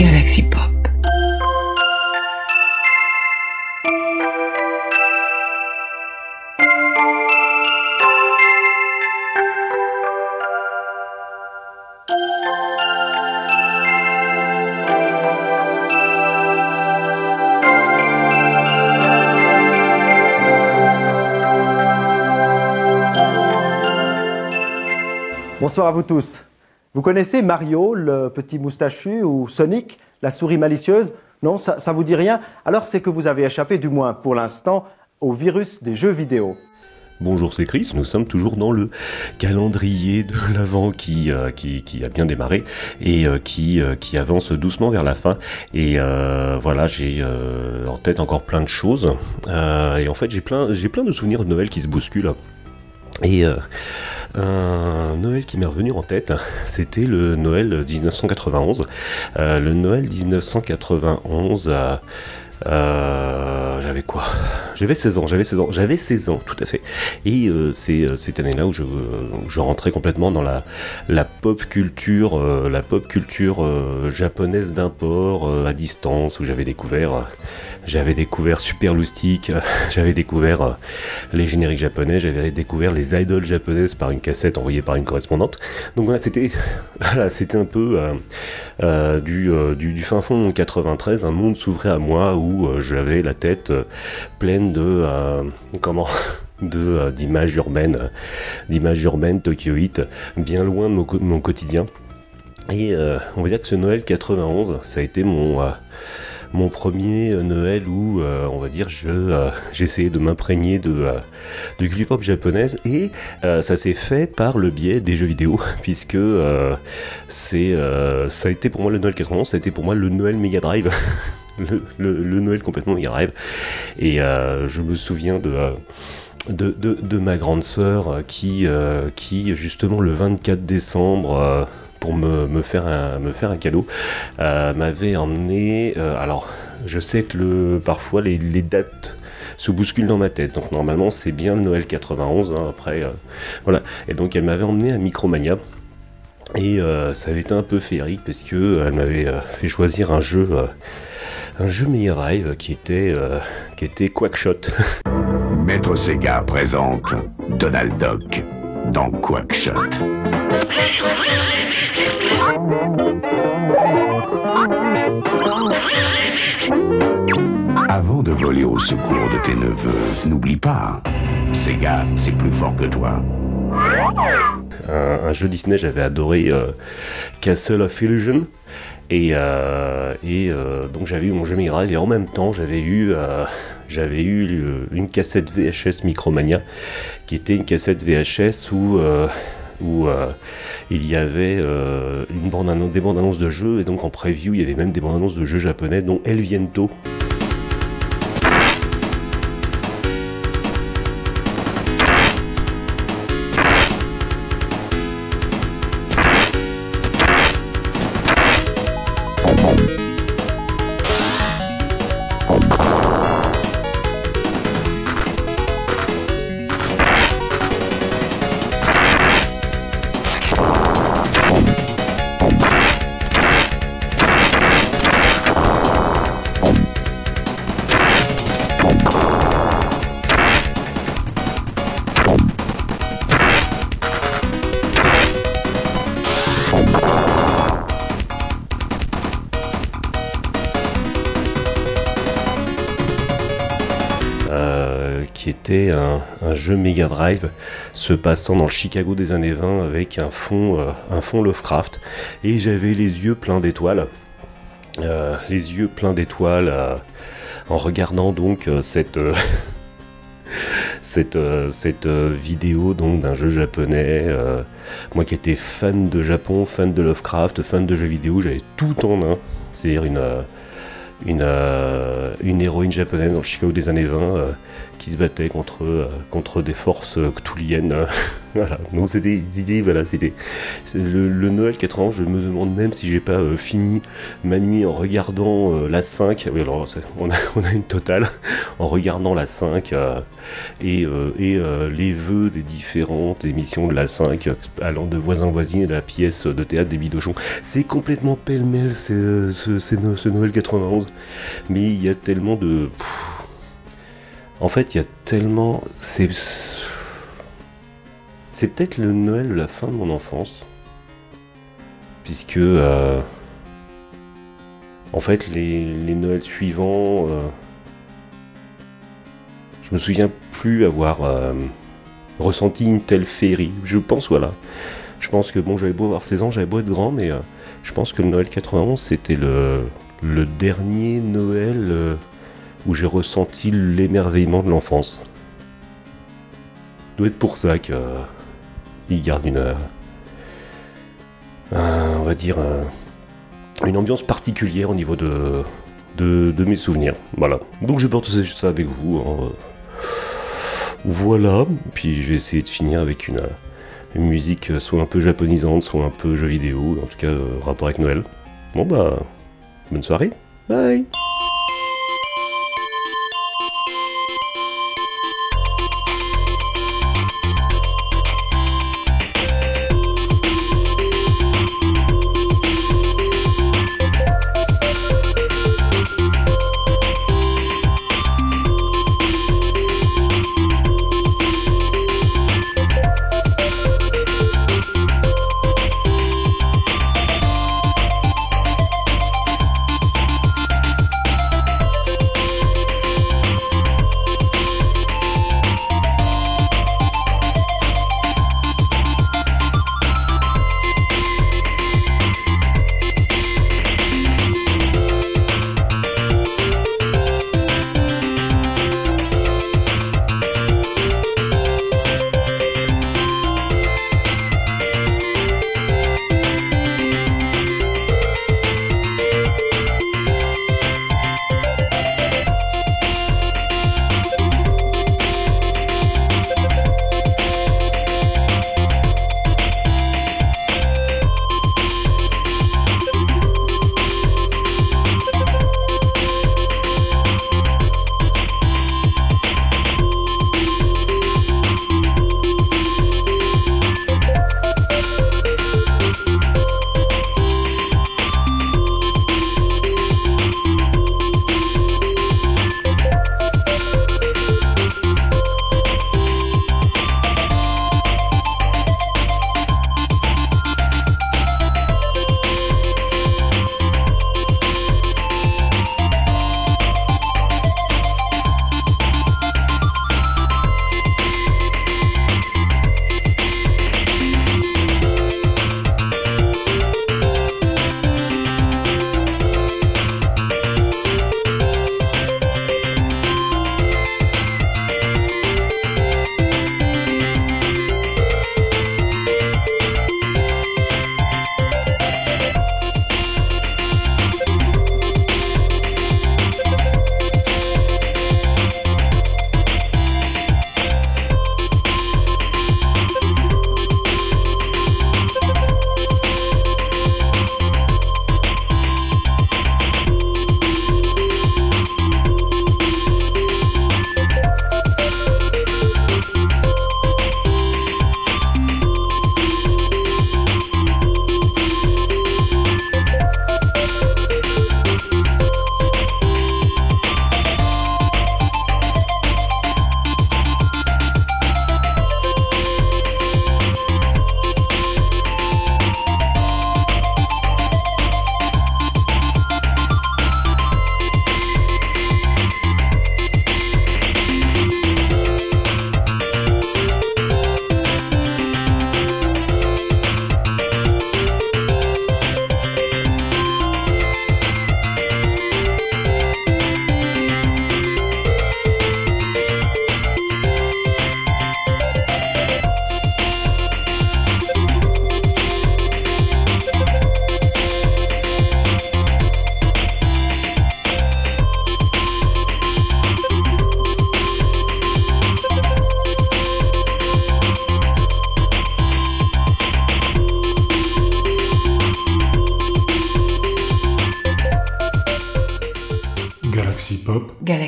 Galaxy Pop. Bonsoir à vous tous. Vous connaissez Mario, le petit moustachu, ou Sonic, la souris malicieuse? Non, ça, ça vous dit rien? Alors c'est que vous avez échappé, du moins pour l'instant, au virus des jeux vidéo. Bonjour, c'est Chris. Nous sommes toujours dans le calendrier de l'avant qui, euh, qui, a bien démarré et euh, qui, euh, qui avance doucement vers la fin. Et voilà, j'ai en tête encore plein de choses. Et en fait, j'ai plein, plein de souvenirs de Noël qui se bousculent. Et un Noël qui m'est revenu en tête, c'était le Noël 1991. Euh, le Noël 1991, euh, euh, j'avais quoi? J'avais 16 ans, j'avais 16 ans, j'avais 16 ans, tout à fait. Et euh, c'est euh, cette année-là où je, rentrais complètement dans la, pop culture, la pop culture euh, japonaise d'import à distance, où j'avais découvert, j'avais découvert Super Loustic, j'avais découvert les génériques japonais, j'avais découvert les idoles japonaises par une cassette envoyée par une correspondante. Donc voilà, c'était, voilà, c'était un peu du, du, du fin fond de 93, un monde s'ouvrait à moi où j'avais la tête euh, de euh, comment de euh, d'images urbaines, euh, d'images urbaines tokyoïtes, bien loin de mon, quotidien. Et on va dire que ce Noël 91, ça a été mon mon premier Noël où, on va dire, je euh, j'essayais de m'imprégner de de pop japonaise et ça s'est fait par le biais des jeux vidéo puisque c'est ça a été pour moi le Noël 91, ça a été pour moi le Noël Mega Drive. Le, Noël complètement Drive et euh, je me souviens de euh, de, de, de ma grande sœur euh, qui, qui justement le 24 décembre pour me, me, faire un, me faire un cadeau m'avait emmené alors je sais que le, parfois les, les dates se bousculent dans ma tête. Donc normalement c'est bien le Noël 91 hein, après voilà. Et donc elle m'avait emmené à Micromania et euh, ça avait été un peu féerique parce que euh, elle m'avait euh, fait choisir un jeu un jeu Mega Drive qui était qui était Quackshot Maître Sega présente Donald Duck dans Quackshot. Avant de voler au secours de tes neveux, n'oublie pas, Sega, c'est plus fort que toi. Un, un jeu Disney, j'avais adoré euh, Castle of Illusion. Et, euh, euh, donc j'avais eu mon jeu Mega et en même temps j'avais eu, euh, j'avais eu euh, une cassette VHS Micromania qui était une cassette VHS où, euh, où euh, il y avait euh, une bande des bandes annonces de jeux et donc en preview il y avait même des bandes annonces de jeux japonais dont El Viento. Était un, jeu Mega Drive se passant dans le Chicago des années 20 avec un fond, euh, un fond Lovecraft. Et j'avais les yeux pleins d'étoiles. Euh, les yeux pleins d'étoiles euh, en regardant donc cette, cette, cette vidéo donc d'un jeu japonais. moi qui étais fan de Japon, fan de Lovecraft, fan de jeux vidéo, j'avais tout en un. C'est-à-dire une, une, une héroïne japonaise dans le Chicago des années 20 euh, qui se battaient contre, euh, contre des forces euh, cthulhiennes. voilà. Donc c'était des idées, voilà, c'était le, Noël 80. Je me demande même si j'ai pas euh, fini ma nuit en regardant la 5. Oui, alors on a, on a une totale en regardant la 5 euh, et, et les vœux des différentes émissions de la 5 euh, allant de voisin voisine à la pièce de théâtre des Bidochons. C'est complètement pêle-mêle ce, ce Noël 91. Mais il y a tellement de. En fait, il y a tellement. C'est. C'est peut-être le Noël de la fin de mon enfance. Puisque. euh, En fait, les, Noëls suivants. euh, Je me souviens plus avoir euh, ressenti une telle féerie. Je pense, voilà. Je pense que, bon, j'avais beau avoir 16 ans, j'avais beau être grand, mais je pense que le Noël 91, c'était le, dernier Noël où j'ai ressenti l'émerveillement de l'enfance. Doit être pour ça que euh, il garde une, euh, on va dire, une ambiance particulière au niveau de, mes souvenirs. Voilà. Donc je partage ça avec vous. hein. Voilà. Puis je vais essayer de finir avec une, une musique euh, soit un peu japonisante, soit un peu jeu vidéo, en tout cas rapport avec Noël. Bon bah, bonne soirée. Bye.